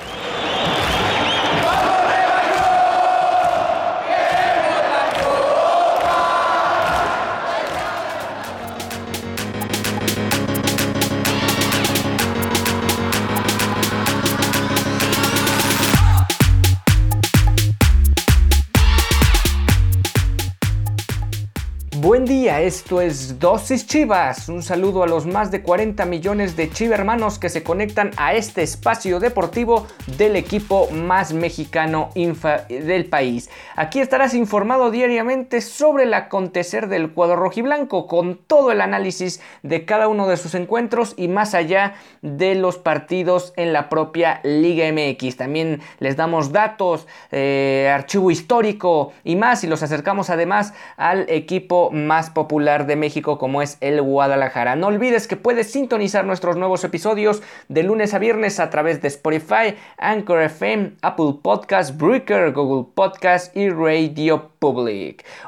何? Esto es Dosis Chivas. Un saludo a los más de 40 millones de chivermanos que se conectan a este espacio deportivo del equipo más mexicano del país. Aquí estarás informado diariamente sobre el acontecer del cuadro rojiblanco con todo el análisis de cada uno de sus encuentros y más allá de los partidos en la propia Liga MX. También les damos datos, eh, archivo histórico y más y los acercamos además al equipo más popular de México como es el Guadalajara. No olvides que puedes sintonizar nuestros nuevos episodios de lunes a viernes a través de Spotify, Anchor FM, Apple Podcast, Breaker, Google Podcast y Radio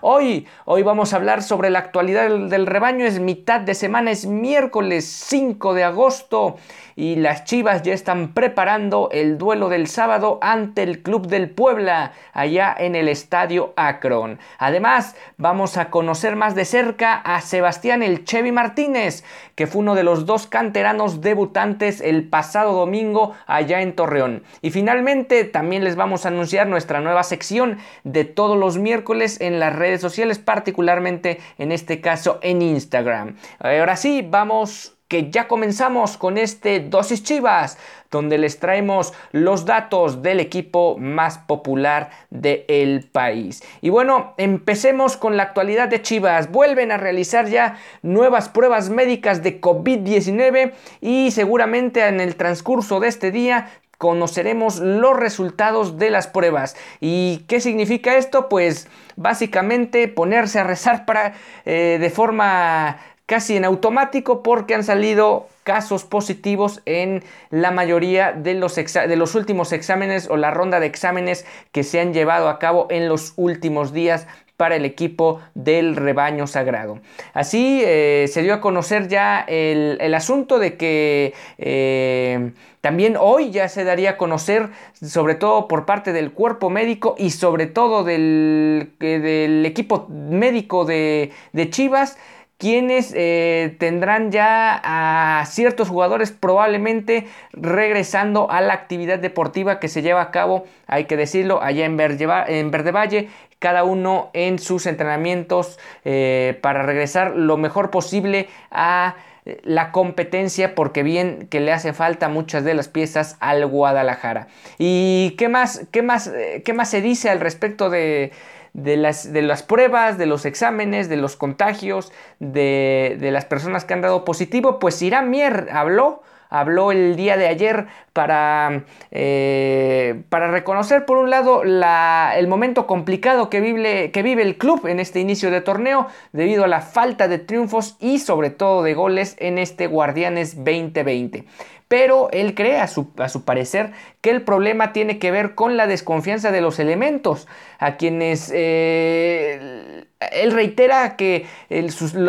Hoy, hoy vamos a hablar sobre la actualidad del rebaño. Es mitad de semana, es miércoles 5 de agosto y las Chivas ya están preparando el duelo del sábado ante el Club del Puebla allá en el Estadio Akron. Además, vamos a conocer más de cerca a Sebastián El Chevy Martínez, que fue uno de los dos canteranos debutantes el pasado domingo allá en Torreón. Y finalmente, también les vamos a anunciar nuestra nueva sección de todos los miércoles en las redes sociales, particularmente en este caso en Instagram. Ahora sí, vamos que ya comenzamos con este Dosis Chivas, donde les traemos los datos del equipo más popular del país. Y bueno, empecemos con la actualidad de Chivas. Vuelven a realizar ya nuevas pruebas médicas de COVID-19 y seguramente en el transcurso de este día conoceremos los resultados de las pruebas. ¿Y qué significa esto? Pues básicamente ponerse a rezar para eh, de forma casi en automático porque han salido casos positivos en la mayoría de los, de los, últimos exámenes o la ronda de exámenes que se han llevado a cabo en los últimos días para el equipo del rebaño sagrado. Así eh, se dio a conocer ya el, asunto de que eh, también hoy ya se daría a conocer, sobre todo por parte del cuerpo médico y sobre todo del, del equipo médico de, de Chivas, quienes eh, tendrán ya a ciertos jugadores probablemente regresando a la actividad deportiva que se lleva a cabo, hay que decirlo, allá en, Verde Valle, cada uno en sus entrenamientos eh, para regresar lo mejor posible a eh, la competencia porque bien que le hace falta muchas de las piezas al Guadalajara. ¿Y qué más, qué más, qué más se dice al respecto de, de las, de las pruebas, de los exámenes, de los contagios, de, las personas que han dado positivo, pues Irán Mier habló habló el día de ayer para, eh, para reconocer por un lado la, el momento complicado que vive, que vive el club en este inicio de torneo debido a la falta de triunfos y sobre todo de goles en este Guardianes 2020 pero él cree, a su, parecer, que el problema tiene que ver con la desconfianza de los elementos, a quienes eh, él reitera que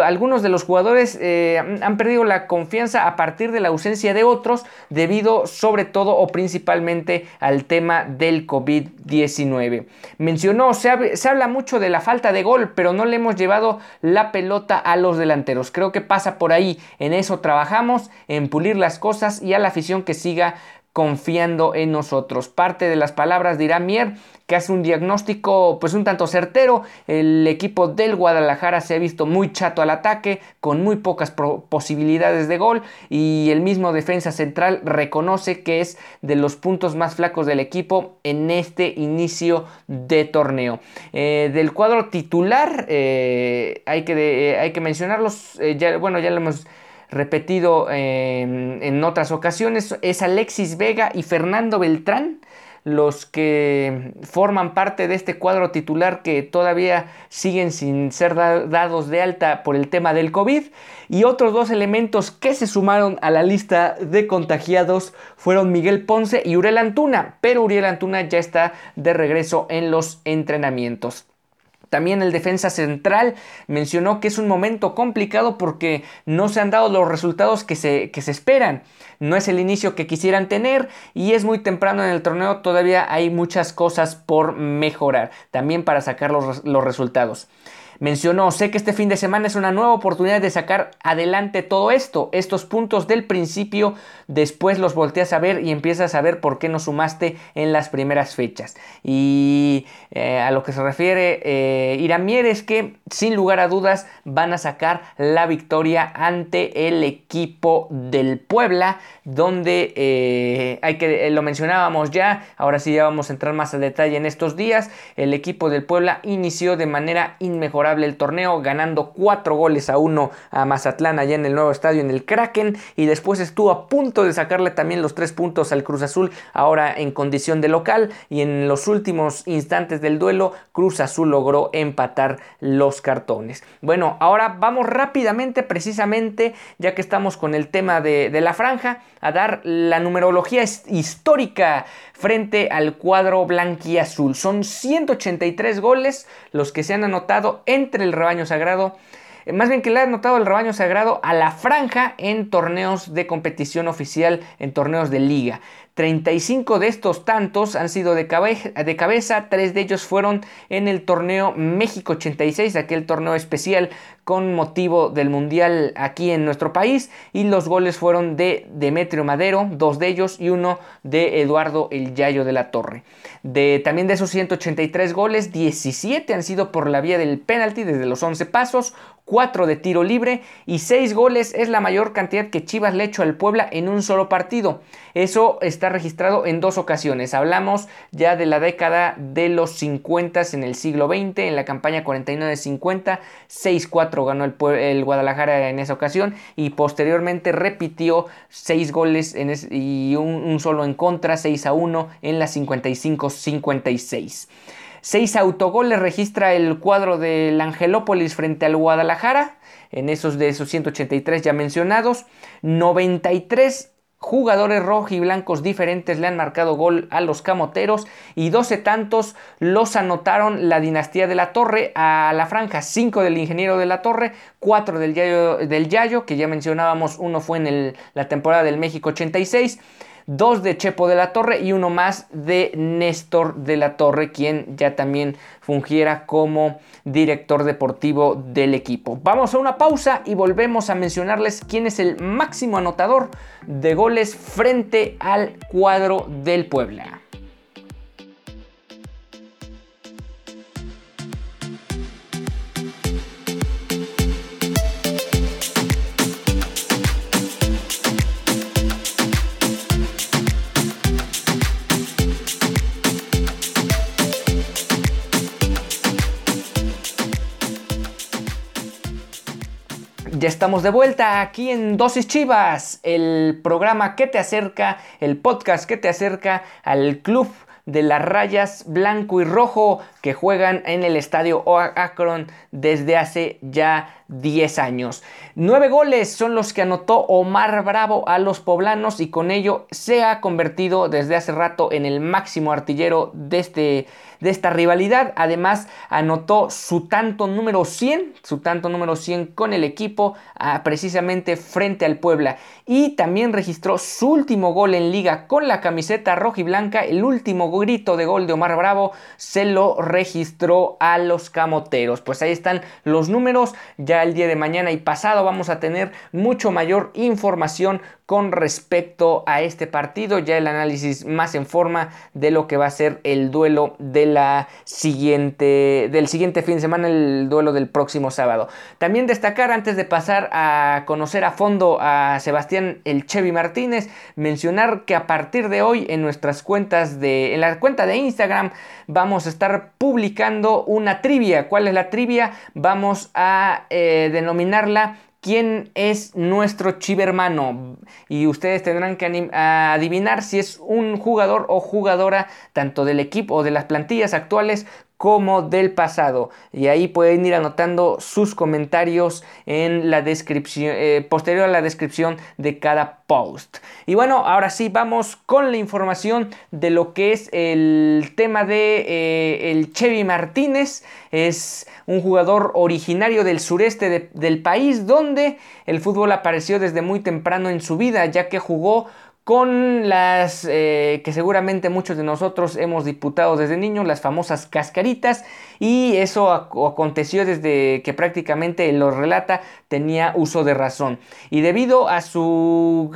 algunos de los jugadores eh, han perdido la confianza a partir de la ausencia de otros debido sobre todo o principalmente al tema del COVID-19. Mencionó, se, se habla mucho de la falta de gol, pero no le hemos llevado la pelota a los delanteros. Creo que pasa por ahí, en eso trabajamos, en pulir las cosas y a la afición que siga confiando en nosotros. Parte de las palabras de Irán Mier, que hace un diagnóstico pues un tanto certero. El equipo del Guadalajara se ha visto muy chato al ataque, con muy pocas posibilidades de gol y el mismo defensa central reconoce que es de los puntos más flacos del equipo en este inicio de torneo. Eh, del cuadro titular eh, hay, que hay que mencionarlos, eh, ya, bueno ya lo hemos repetido en otras ocasiones, es Alexis Vega y Fernando Beltrán los que forman parte de este cuadro titular que todavía siguen sin ser dados de alta por el tema del COVID. Y otros dos elementos que se sumaron a la lista de contagiados fueron Miguel Ponce y Uriel Antuna, pero Uriel Antuna ya está de regreso en los entrenamientos. También el defensa central mencionó que es un momento complicado porque no se han dado los resultados que se, que se esperan. No es el inicio que quisieran tener y es muy temprano en el torneo, todavía hay muchas cosas por mejorar, también para sacar los, los resultados mencionó, sé que este fin de semana es una nueva oportunidad de sacar adelante todo esto, estos puntos del principio, después los volteas a ver y empiezas a ver por qué no sumaste en las primeras fechas. Y eh, a lo que se refiere eh, Iramier es que sin lugar a dudas van a sacar la victoria ante el equipo del Puebla, donde eh, hay que, lo mencionábamos ya, ahora sí ya vamos a entrar más a detalle en estos días, el equipo del Puebla inició de manera inmejorable el torneo, ganando 4 goles a 1 a Mazatlán allá en el nuevo estadio en el Kraken y después estuvo a punto de sacarle también los 3 puntos al Cruz Azul ahora en condición de local y en los últimos instantes del duelo Cruz Azul logró empatar los cartones. Bueno, ahora vamos rápidamente precisamente ya que estamos con el tema de, la franja a dar la numerología histórica frente al cuadro blanquiazul. Son 183 goles los que se han anotado entre el rebaño sagrado eh, más bien que le ha anotado el rebaño sagrado a la franja en torneos de competición oficial, en torneos de liga. 35 de estos tantos han sido de, cabeza, tres de ellos fueron en el torneo México 86, aquel torneo especial con motivo del Mundial aquí en nuestro país, y los goles fueron de Demetrio Madero, dos de ellos, y uno de Eduardo El Yayo de la Torre. De, también de esos 183 goles, 17 han sido por la vía del penalti desde los 11 pasos, 4 de tiro libre y 6 goles es la mayor cantidad que Chivas le hecho al Puebla en un solo partido. Eso está registrado en dos ocasiones. Hablamos ya de la década de los 50 en el siglo XX, en la campaña 49-50, 6-4 ganó el, Guadalajara en esa ocasión y posteriormente repitió 6 goles y un, solo en contra, 6 a 1 en la 55-56. Seis autogoles registra el cuadro del Angelópolis frente al Guadalajara, en esos de esos 183 ya mencionados. 93 jugadores rojos y blancos diferentes le han marcado gol a los camoteros y 12 tantos los anotaron la dinastía de la Torre a la franja, 5 del ingeniero de la Torre, 4 del Yayo, del Yayo que ya mencionábamos, uno fue en la temporada del México 86 dos de Chepo de la Torre y uno más de Néstor de la Torre, quien ya también fungiera como director deportivo del equipo. Vamos a una pausa y volvemos a mencionarles quién es el máximo anotador de goles frente al cuadro del Puebla. Estamos de vuelta aquí en Dosis Chivas, el programa que te acerca, el podcast que te acerca al club de las rayas blanco y rojo que juegan en el estadio Akron desde hace ya 10 años. Nueve goles son los que anotó Omar Bravo a los poblanos y con ello se ha convertido desde hace rato en el máximo artillero de, este, de esta rivalidad. Además anotó su tanto número 100, su tanto número 100 con el equipo ah, precisamente frente al Puebla. Y también registró su último gol en liga con la camiseta roja y blanca. El último grito de gol de Omar Bravo se lo registró a los camoteros. Pues ahí están los números. Ya el día de mañana y pasado vamos a tener mucho mayor información con respecto a este partido, ya el análisis más en forma de lo que va a ser el duelo de la siguiente, del siguiente fin de semana, el duelo del próximo sábado. También destacar antes de pasar a conocer a fondo a Sebastián El Chevy Martínez, mencionar que a partir de hoy en nuestras cuentas de, en la cuenta de Instagram vamos a estar publicando una trivia. ¿Cuál es la trivia? Vamos a eh, denominarla quién es nuestro chivermano. Y ustedes tendrán que adivinar si es un jugador o jugadora tanto del equipo o de las plantillas actuales como del pasado. Y ahí pueden ir anotando sus comentarios en la descripción, eh, posterior a la descripción de cada post. Y bueno, ahora sí vamos con la información de lo que es el tema de eh, el Chevy Martínez. Es un jugador originario del sureste del país donde el fútbol apareció desde muy temprano en su vida, ya que jugó con las eh, que seguramente muchos de nosotros hemos diputado desde niños, las famosas cascaritas, y eso aconteció desde que prácticamente lo relata tenía uso de razón. Y debido a su,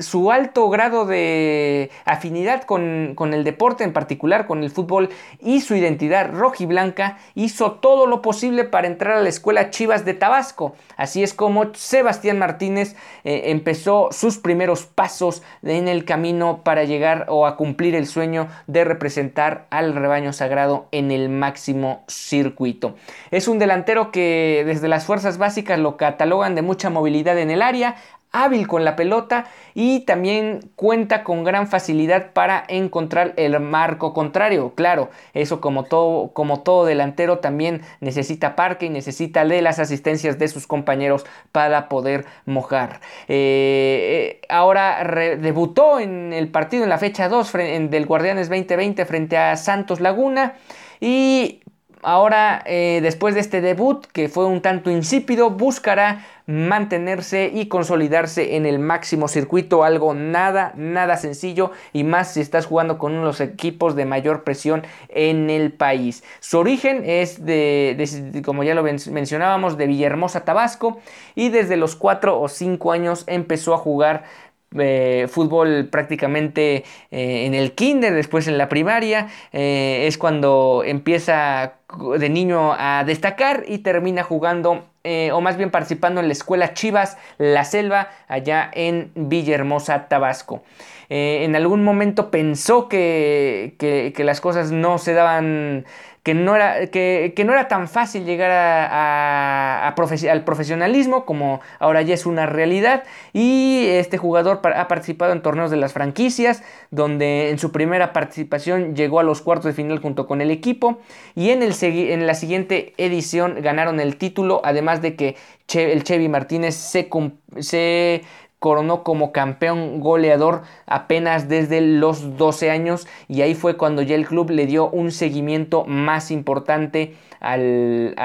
su alto grado de afinidad con, con el deporte, en particular con el fútbol, y su identidad rojiblanca, hizo todo lo posible para entrar a la escuela Chivas de Tabasco. Así es como Sebastián Martínez eh, empezó sus primeros pasos en el camino para llegar o a cumplir el sueño de representar al rebaño sagrado en el máximo circuito. Es un delantero que desde las fuerzas básicas lo catalogan de mucha movilidad en el área, hábil con la pelota y también cuenta con gran facilidad para encontrar el marco contrario. Claro, eso como todo, como todo delantero también necesita parque y necesita de las asistencias de sus compañeros para poder mojar. Eh, eh, ahora debutó en el partido en la fecha 2 del Guardianes 2020 frente a Santos Laguna y ahora, eh, después de este debut, que fue un tanto insípido, buscará mantenerse y consolidarse en el máximo circuito, algo nada, nada sencillo y más si estás jugando con uno de los equipos de mayor presión en el país. Su origen es de, como ya lo mencionábamos, de Villahermosa, Tabasco y desde los 4 o 5 años empezó a jugar eh, fútbol prácticamente eh, en el kinder, después en la primaria, eh, es cuando empieza de niño a destacar y termina jugando o más bien participando en la escuela Chivas La Selva allá en Villahermosa, Tabasco. en algún momento pensó que, que las cosas no se daban que no era, que, no era tan fácil llegar a, al profesionalismo como ahora ya es una realidad. Y este jugador ha participado en torneos de las franquicias donde en su primera participación llegó a los cuartos de final junto con el equipo. Y en, el, en la siguiente edición ganaron el título además de que el Chevy Martínez se, se coronó como campeón goleador apenas desde los 12 años y ahí fue cuando ya el club le dio un seguimiento más importante al,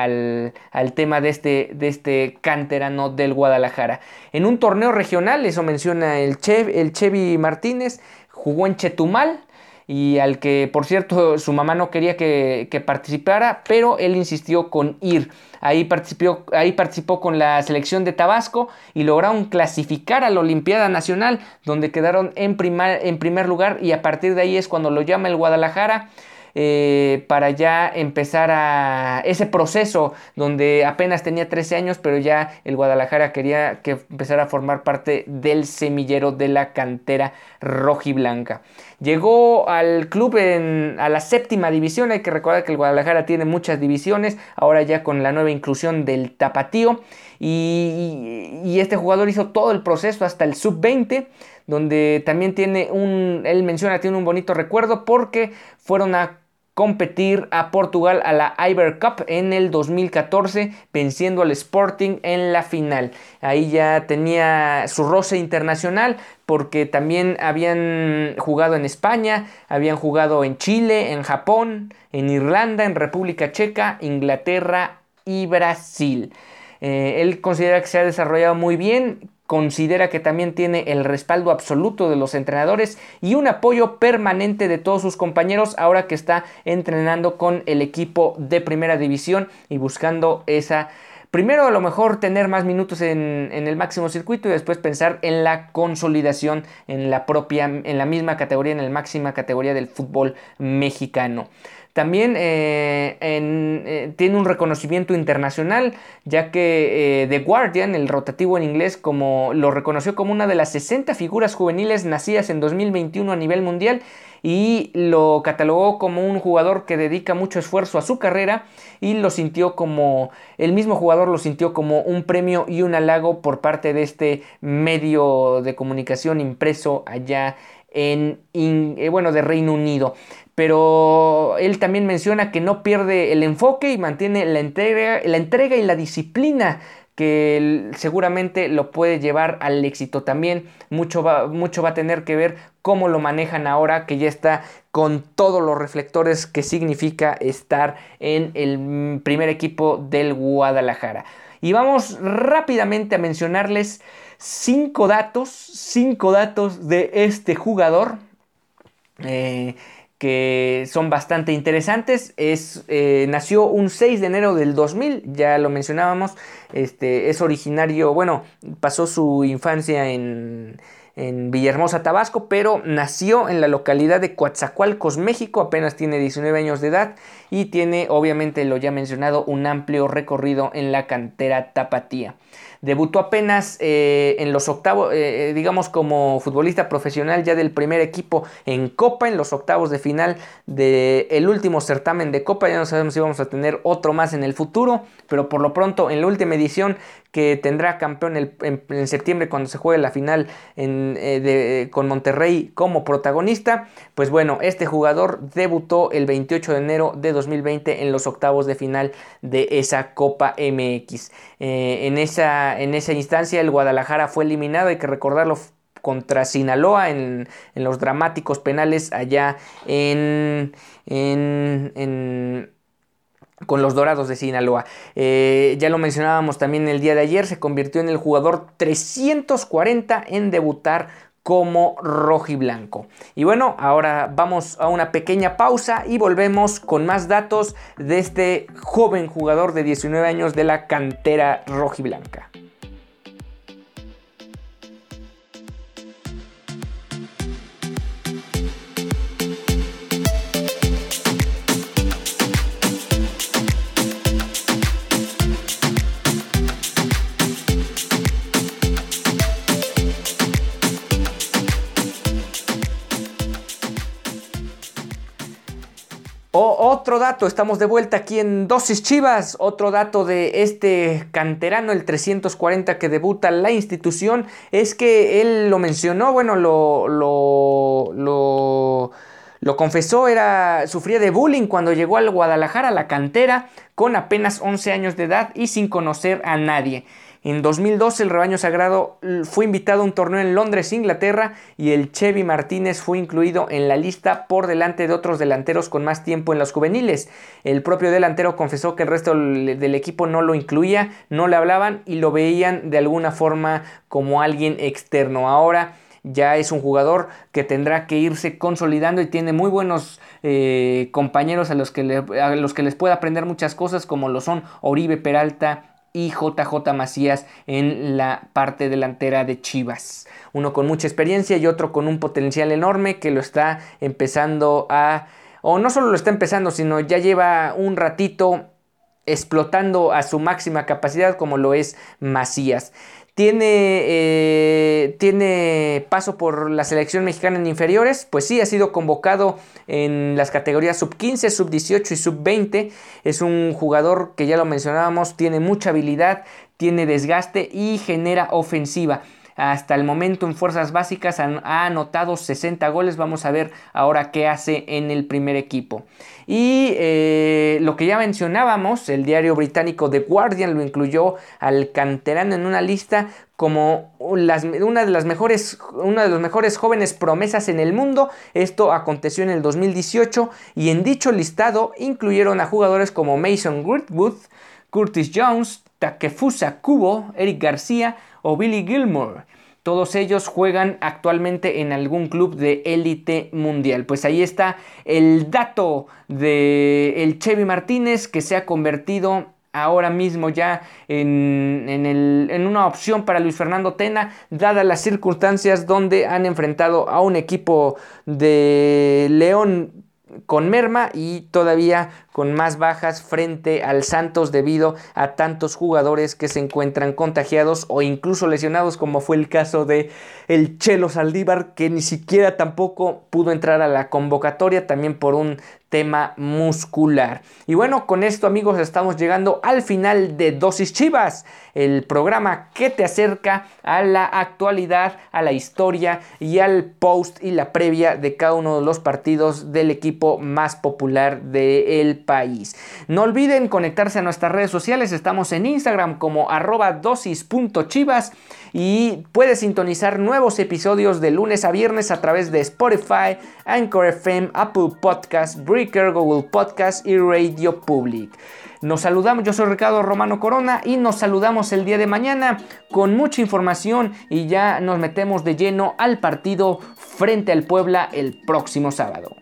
tema de este, de este canterano del Guadalajara. En un torneo regional, eso menciona el, el Chevy Martínez, jugó en Chetumal y al que por cierto su mamá no quería que, participara, pero él insistió con ir. Ahí participó, ahí participó con la selección de Tabasco y lograron clasificar a la Olimpiada Nacional, donde quedaron en, en primer lugar y a partir de ahí es cuando lo llama el Guadalajara. Eh, para ya empezar a ese proceso donde apenas tenía 13 años, pero ya el Guadalajara quería que empezara a formar parte del semillero de la cantera rojiblanca. Llegó al club en, a la séptima división, hay que recordar que el Guadalajara tiene muchas divisiones, ahora ya con la nueva inclusión del tapatío, y, y este jugador hizo todo el proceso hasta el sub-20 donde también tiene un, él menciona, tiene un bonito recuerdo porque fueron a competir a Portugal a la Iber Cup en el 2014, venciendo al Sporting en la final. Ahí ya tenía su roce internacional porque también habían jugado en España, habían jugado en Chile, en Japón, en Irlanda, en República Checa, Inglaterra y Brasil. Eh, él considera que se ha desarrollado muy bien, considera que también tiene el respaldo absoluto de los entrenadores y un apoyo permanente de todos sus compañeros ahora que está entrenando con el equipo de primera división y buscando esa primero a lo mejor tener más minutos en, en, el máximo circuito y después pensar en la consolidación en la propia, en la misma categoría, en la máxima categoría del fútbol mexicano. También eh, eh, tiene un reconocimiento internacional, ya que eh, The Guardian, el rotativo en inglés, como, lo reconoció como una de las 60 figuras juveniles nacidas en 2021 a nivel mundial y lo catalogó como un jugador que dedica mucho esfuerzo a su carrera y lo sintió como, el mismo jugador lo sintió como un premio y un halago por parte de este medio de comunicación impreso allá en, eh, bueno, de Reino Unido. Pero él también menciona que no pierde el enfoque y mantiene la entrega, la entrega y la disciplina que seguramente lo puede llevar al éxito. También mucho mucho va a tener que ver cómo lo manejan ahora que ya está con todos los reflectores que significa estar en el primer equipo del Guadalajara. Y vamos rápidamente a mencionarles cinco datos, cinco datos de este jugador. Eh, que son bastante interesantes. Es, eh, nació un 6 de enero del 2000, ya lo mencionábamos. Este, es originario, bueno, pasó su infancia en, en Villahermosa, Tabasco, pero nació en la localidad de Coatzacoalcos, México, apenas tiene 19 años de edad y tiene, obviamente, lo ya mencionado, un amplio recorrido en la cantera tapatía. Debutó apenas eh, en los octavos, eh, eh, digamos como futbolista profesional ya del primer equipo en Copa, en los octavos de final del último certamen de Copa. Ya no sabemos si vamos a tener otro más en el futuro, pero por lo pronto en la última edición que tendrá campeón en, septiembre cuando se juegue la final con Monterrey como protagonista. Pues bueno, este jugador debutó el 28 de enero de 2020 en los octavos de final de esa Copa MX. en esa en esa instancia el Guadalajara fue eliminado, hay que recordarlo contra Sinaloa en, los dramáticos penales allá en, con los Dorados de Sinaloa. Eh, ya lo mencionábamos también el día de ayer, se convirtió en el jugador 340 en debutar como rojiblanco. Y bueno, ahora vamos a una pequeña pausa y volvemos con más datos de este joven jugador de 19 años de la cantera rojiblanca. Estamos de vuelta aquí en Dosis Chivas. Otro dato de este canterano, el 340 que debuta la institución, es que él lo mencionó, bueno, lo, lo, lo, lo confesó, era, sufría de bullying cuando llegó al Guadalajara, a la cantera, con apenas 11 años de edad y sin conocer a nadie. En 2012 el rebaño sagrado fue invitado a un torneo en Londres, Inglaterra, y el Chevy Martínez fue incluido en la lista por delante de otros delanteros con más tiempo en los juveniles. El propio delantero confesó que el resto del equipo no lo incluía, no le hablaban y lo veían de alguna forma como alguien externo. Ahora ya es un jugador que tendrá que irse consolidando y tiene muy buenos eh, compañeros a los, que a los que les puede aprender muchas cosas como lo son Oribe Peralta, y JJ Macías en la parte delantera de Chivas. Uno con mucha experiencia y otro con un potencial enorme que lo está empezando a... o no solo lo está empezando, sino ya lleva un ratito explotando a su máxima capacidad como lo es Macías. Tiene, eh, tiene paso por la selección mexicana en inferiores, pues sí, ha sido convocado en las categorías sub 15, sub 18 y sub 20. Es un jugador que ya lo mencionábamos, tiene mucha habilidad, tiene desgaste y genera ofensiva. Hasta el momento en fuerzas básicas ha anotado 60 goles. Vamos a ver ahora qué hace en el primer equipo. Y eh, lo que ya mencionábamos, el diario británico The Guardian lo incluyó al canterano en una lista como una, de las mejores, una de los mejores jóvenes promesas en el mundo. Esto aconteció en el 2018 y en dicho listado incluyeron a jugadores como Mason Greenwood, Curtis Jones, Takefusa Kubo, Eric García o Billy Gilmore. Todos ellos juegan actualmente en algún club de élite mundial. Pues ahí está el dato de el Chevy Martínez que se ha convertido ahora mismo ya en, en, una opción para Luis Fernando Tena, dadas las circunstancias donde han enfrentado a un equipo de León con merma y todavía con más bajas frente al Santos debido a tantos jugadores que se encuentran contagiados o incluso lesionados como fue el caso de el Chelo Saldívar que ni siquiera tampoco pudo entrar a la convocatoria también por un tema muscular. Y bueno, con esto amigos estamos llegando al final de Dosis Chivas, el programa que te acerca a la actualidad, a la historia y al post y la previa de cada uno de los partidos del equipo más popular del país. No olviden conectarse a nuestras redes sociales, estamos en Instagram como arroba dosis.chivas y puedes sintonizar nuevos episodios de lunes a viernes a través de Spotify, Anchor FM, Apple Podcasts, Breaker, Google Podcasts y Radio Public. Nos saludamos, yo soy Ricardo Romano Corona y nos saludamos el día de mañana con mucha información y ya nos metemos de lleno al partido frente al Puebla el próximo sábado.